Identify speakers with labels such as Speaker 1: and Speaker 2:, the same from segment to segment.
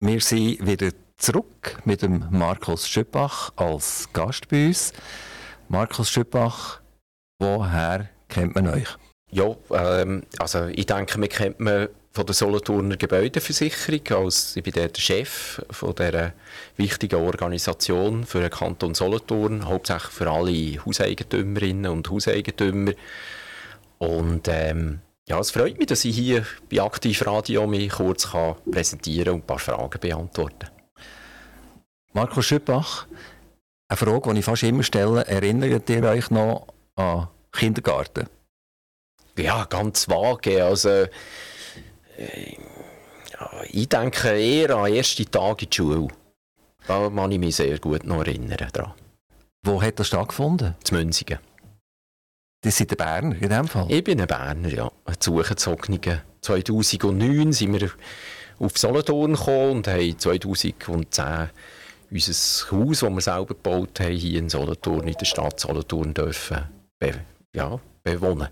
Speaker 1: Wir sind wieder zurück mit dem Markus Schüppach als Gast bei uns. Markus Schüppach, woher kennt man euch?
Speaker 2: Ja, ähm, also ich denke, man kennt man von der Solothurner Gebäudeversicherung. Als, ich bin der Chef von dieser wichtigen Organisation für den Kanton Solothurn, hauptsächlich für alle Hauseigentümerinnen und Hauseigentümer. Und ähm, ja, es freut mich, dass ich hier bei Aktiv Radio mich kurz kann präsentieren und ein paar Fragen beantworten
Speaker 1: Marco Schüppach, eine Frage, die ich fast immer stelle, erinnert ihr euch noch an Kindergarten?
Speaker 2: Ja, ganz vage. Also, äh, ich denke eher an erste Tage in der Schule. Da kann ich mich sehr gut noch erinnern. Daran.
Speaker 1: Wo hat das stattgefunden?
Speaker 2: Zu Münzigen.
Speaker 1: Das sind der Berner in dem Fall?
Speaker 2: Ich bin ein Berner, ja. Ein zugezogener. 2009 sind wir auf Solothurn gekommen und haben 2010 unser Haus, das wir selber gebaut haben, hier in Solothurn, in der Stadt Solothurn, dürfen be ja, bewohnen.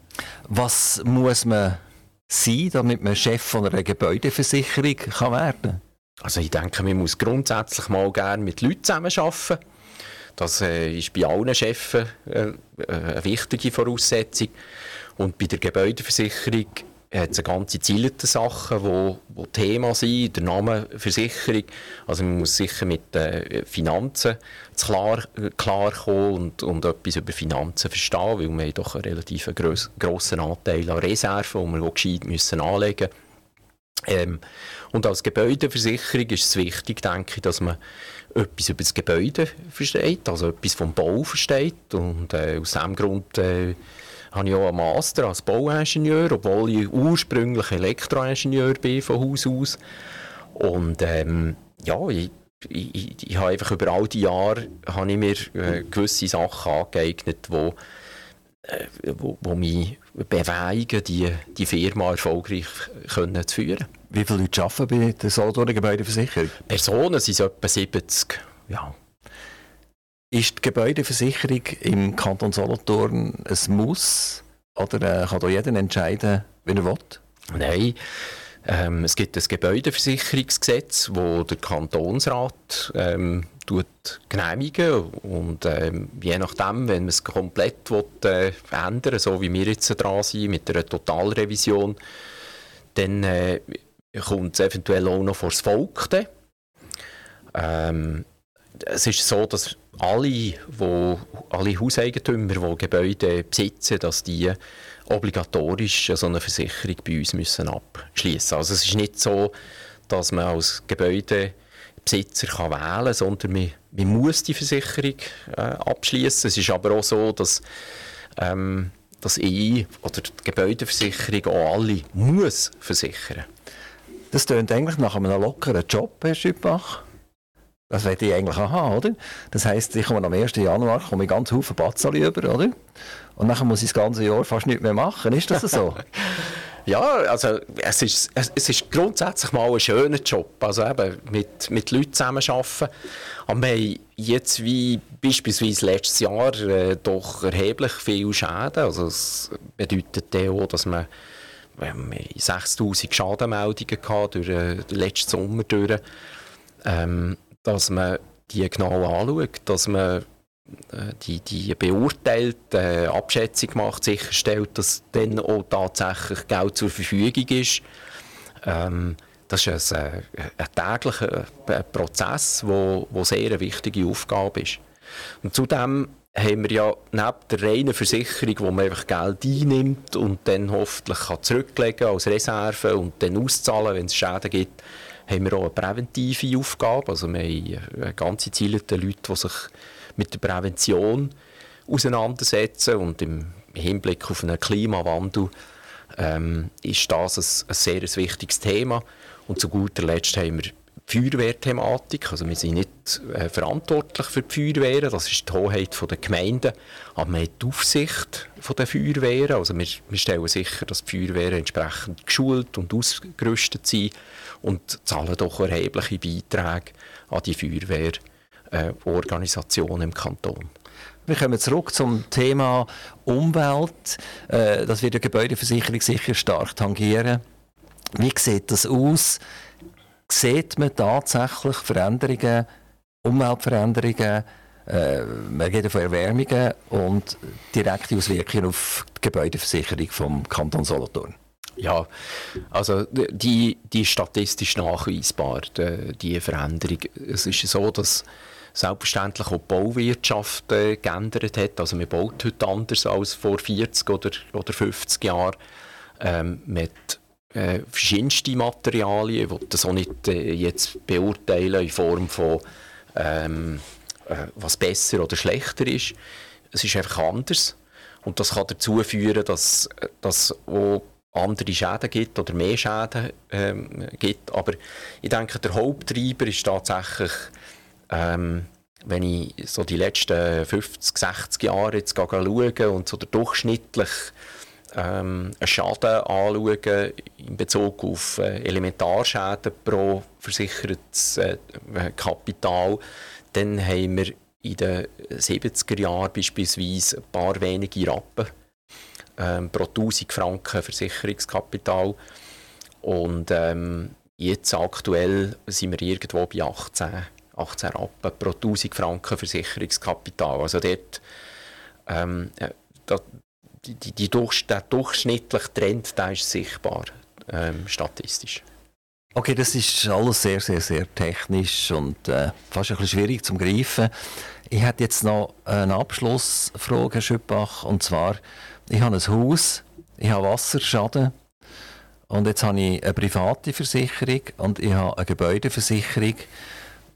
Speaker 1: Was muss man sein, damit man Chef von einer Gebäudeversicherung kann werden kann?
Speaker 2: Also ich denke, man muss grundsätzlich mal gerne mit Leuten zusammenarbeiten. Das äh, ist bei allen Chefs äh, eine wichtige Voraussetzung. Und bei der Gebäudeversicherung hat es eine ganze Ziele Sachen, wo, wo Thema sind, der Name Versicherung. Also man muss sicher mit den Finanzen klar, klar kommen und, und etwas über Finanzen verstehen, weil wir doch einen relativ gross, grossen Anteil an Reserven, die wir gescheit müssen anlegen müssen. Ähm, und als Gebäudeversicherung ist es wichtig, denke ich, dass man etwas über das Gebäude versteht, also etwas vom Bau versteht. Und äh, aus diesem Grund äh, habe ich auch einen Master als Bauingenieur, obwohl ich ursprünglich Elektroingenieur bin von Haus aus. Und ähm, ja, ich, ich, ich, ich habe einfach über all die Jahre habe ich mir äh, gewisse Sachen angeeignet, wo, äh, wo, wo mich bewegen, die, die Firma erfolgreich können zu führen.
Speaker 1: Wie viele Leute arbeiten bei der Solothurner Gebäudeversicherung?
Speaker 2: Personen sind etwa 70. Ja.
Speaker 1: Ist die Gebäudeversicherung im Kanton Solothurn ein Muss? Oder äh, kann da jeder entscheiden, wie er will?
Speaker 2: Nein. Ähm, es gibt ein Gebäudeversicherungsgesetz, das der Kantonsrat ähm, tut genehmigen und ähm, je nachdem, wenn man es komplett will, äh, ändern so wie wir jetzt dran sind, mit einer Totalrevision, dann äh, kommt es eventuell auch noch vor das Volk. Ähm, es ist so, dass alle, wo, alle Hauseigentümer, die Gebäude besitzen, dass die obligatorisch so eine Versicherung bei uns müssen abschließen. Also es ist nicht so, dass man als Gebäudebesitzer kann wählen kann, sondern man, man, muss die Versicherung äh, abschließen. Es ist aber auch so, dass ähm, dass ich oder die Gebäudeversicherung auch alle muss versichern.
Speaker 1: Das klingt eigentlich nach einem lockeren Job, Herr Schüppach. Das wollte ich eigentlich auch haben, oder? Das heisst, ich komme am 1. Januar komme ich ganz Haufen Batzali über, oder? Und dann muss ich das ganze Jahr fast nichts mehr machen. Ist das so?
Speaker 2: ja, also es ist, es ist grundsätzlich mal ein schöner Job. Also eben mit, mit Leuten zusammenarbeiten. Aber wir haben jetzt wie beispielsweise letztes Jahr äh, doch erheblich viel Schäden. Also das bedeutet auch, dass man wir haben 6000 Schadenmeldungen gehabt durch äh, den letzten Sommer durch. Ähm, dass man die genau anschaut, dass man die, die beurteilt, äh, Abschätzung macht, sicherstellt, dass dann auch tatsächlich Geld zur Verfügung ist. Ähm, das ist ein, äh, ein täglicher äh, Prozess, der wo, wo sehr eine wichtige Aufgabe ist. Und zudem haben wir ja neben der reinen Versicherung, wo man einfach Geld einnimmt und dann hoffentlich kann zurücklegen als Reserve und dann auszahlen, wenn es Schäden gibt, haben wir auch eine präventive Aufgabe. Also wir haben ganze Ziele der Leute, die sich mit der Prävention auseinandersetzen und im Hinblick auf einen Klimawandel ähm, ist das ein, ein sehr ein wichtiges Thema. Und zu guter Letzt haben wir die Feuerwehrthematik. Also wir sind nicht äh, verantwortlich für die Feuerwehren, das ist die Hoheit der Gemeinden, aber wir haben die Aufsicht der Feuerwehren. Also wir, wir stellen sicher, dass die Feuerwehren entsprechend geschult und ausgerüstet sind und zahlen doch erhebliche Beiträge an die Feuerwehrorganisation äh, im Kanton.
Speaker 1: Wir kommen zurück zum Thema Umwelt. Äh, das wird die Gebäudeversicherung sicher stark tangieren. Wie sieht das aus? sieht man tatsächlich Veränderungen, Umweltveränderungen, äh, man geht von Erwärmungen und direkte Auswirkungen auf die Gebäudeversicherung vom Kanton Solothurn.
Speaker 2: Ja, also die, die statistisch nachweisbar, die, die Veränderung. Es ist so, dass selbstverständlich auch die Bauwirtschaft äh, geändert hat. Also man baut heute anders als vor 40 oder, oder 50 Jahren. Ähm, mit äh, verschiedenste Materialien, ich das auch nicht äh, jetzt beurteilen in Form von ähm, äh, was besser oder schlechter ist. Es ist einfach anders und das kann dazu führen, dass, dass andere Schäden gibt oder mehr Schäden ähm, gibt. Aber ich denke, der Haupttreiber ist tatsächlich, ähm, wenn ich so die letzten 50, 60 Jahre jetzt schaue und so der durchschnittliche ähm, Schaden anschaue in Bezug auf äh, Elementarschäden pro versichertes äh, Kapital, dann haben wir in den 70er Jahren beispielsweise ein paar wenige Rappen ähm, pro 1000 Franken Versicherungskapital. Und ähm, jetzt aktuell sind wir irgendwo bei 18, 18 Rappen pro 1000 Franken Versicherungskapital. Also dort, ähm, äh, da, die, die, die durch, der durchschnittliche Trend der ist sichtbar, ähm, statistisch.
Speaker 1: Okay, das ist alles sehr, sehr, sehr technisch und äh, fast ein bisschen schwierig zu greifen. Ich hätte jetzt noch eine Abschlussfrage, Herr Schüppach, und zwar, ich habe ein Haus, ich habe Wasserschaden und jetzt habe ich eine private Versicherung und ich habe eine Gebäudeversicherung.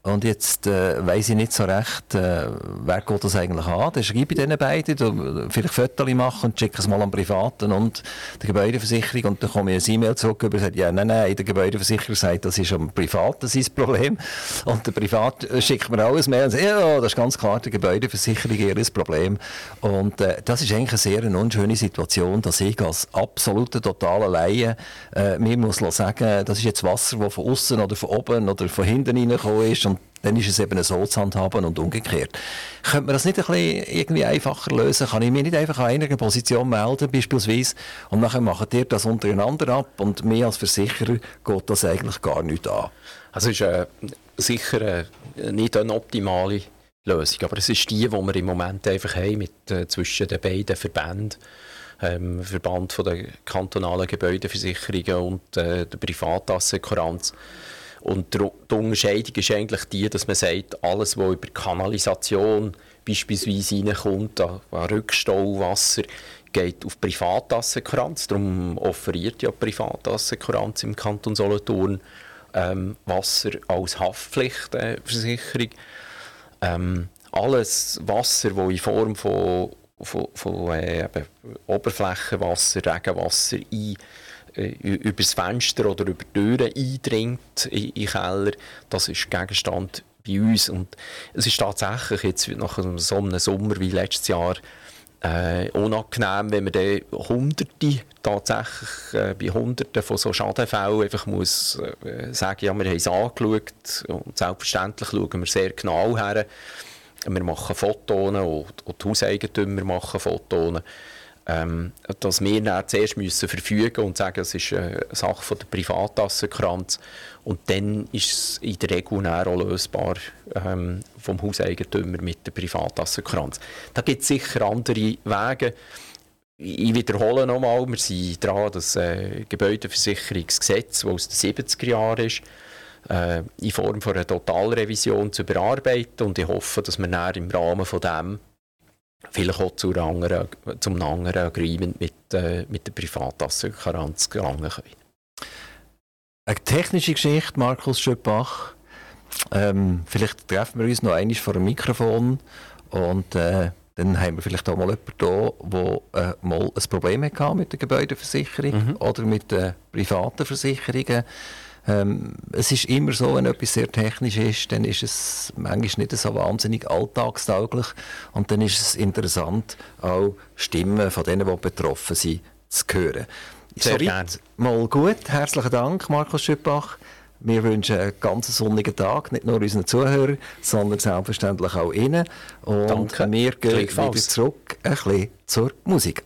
Speaker 1: Und jetzt äh, weiss ich nicht so recht, äh, wer geht das eigentlich an. Dann schreibe ich diesen beiden, du, vielleicht Fotos machen und schicke es mal an Privaten und die Gebäudeversicherung und dann komme ich ein E-Mail zurück und sagt, ja, nein, nein, der Gebäudeversicherer sagt, das ist am Privaten sein Problem. Und der Privat schickt mir alles mehr und sagt, ja, das ist ganz klar, der Gebäudeversicherung ihr Problem. Und äh, das ist eigentlich eine sehr unschöne Situation, dass ich als absoluter, totaler Laie äh, mir muss sagen, das ist jetzt Wasser, das von außen oder von oben oder von hinten reingekommen ist und dann ist es eben so zu handhaben und umgekehrt. Könnte man das nicht ein bisschen irgendwie einfacher lösen? Kann ich mich nicht einfach an einer Position melden, beispielsweise, und nachher macht ihr das untereinander ab und mir als Versicherer geht das eigentlich gar nicht an?
Speaker 2: Also ist äh, sicher äh, nicht eine optimale Lösung, aber es ist die, die wir im Moment einfach haben mit, äh, zwischen den beiden Verbänden. Ähm, Verband von der kantonalen Gebäudeversicherungen und äh, der Privatassekuranz. Und die Unterscheidung ist eigentlich die, dass man sagt, alles, was über Kanalisation beispielsweise reinkommt, an, Rückstauwasser, geht auf Privatassekranz. Darum offeriert ja Privatassekranz im Kanton Solothurn ähm, Wasser als Haftpflichtversicherung. Ähm, alles Wasser, das in Form von, von, von äh, Oberflächenwasser, Regenwasser ein über das Fenster oder über Türen eindringt in, in Keller, das ist Gegenstand bei uns. Und es ist tatsächlich jetzt nach so einem Sommer wie letztes Jahr äh, unangenehm, wenn man dann Hunderte tatsächlich äh, bei Hunderten von so Schadenfällen einfach muss äh, sagen, ja, wir haben es angeschaut und selbstverständlich schauen wir sehr genau her. Wir machen Fotos und die Hauseigentümer machen Fotos ähm, dass wir dann zuerst müssen verfügen und sagen, es ist eine Sache von der Privatassenkranz und dann ist es in der Regel auch lösbar ähm, vom Hauseigentümer mit der Privatassenkranz. Da gibt es sicher andere Wege. Ich wiederhole nochmal, wir sind dran, das äh, Gebäudeversicherungsgesetz, das aus den 70er Jahren ist, äh, in Form von einer Totalrevision zu überarbeiten und ich hoffe, dass wir dann im Rahmen von dem vielleicht auch zu anderen, zum anderen Agreement mit, äh, mit der Privatassenkranz gelangen können.
Speaker 1: Eine technische Geschichte, Markus Schöppach. Ähm, vielleicht treffen wir uns noch einmal vor dem Mikrofon und äh, dann haben wir vielleicht auch mal jemanden hier, der äh, mal ein Problem hatte mit der Gebäudeversicherung mhm. oder mit den privaten Versicherungen. Ähm, es ist immer so, wenn etwas sehr technisch ist, dann ist es manchmal nicht so wahnsinnig alltagstauglich und dann ist es interessant, auch Stimmen von denen, die betroffen sind, zu hören.
Speaker 2: Sehr gerne.
Speaker 1: Mal gut. Herzlichen Dank, Markus Schüppach. Wir wünschen einen ganz sonnigen Tag, nicht nur unseren Zuhörern, sondern selbstverständlich auch Ihnen. Und Danke. wir gehen wieder zurück ein bisschen zur Musik.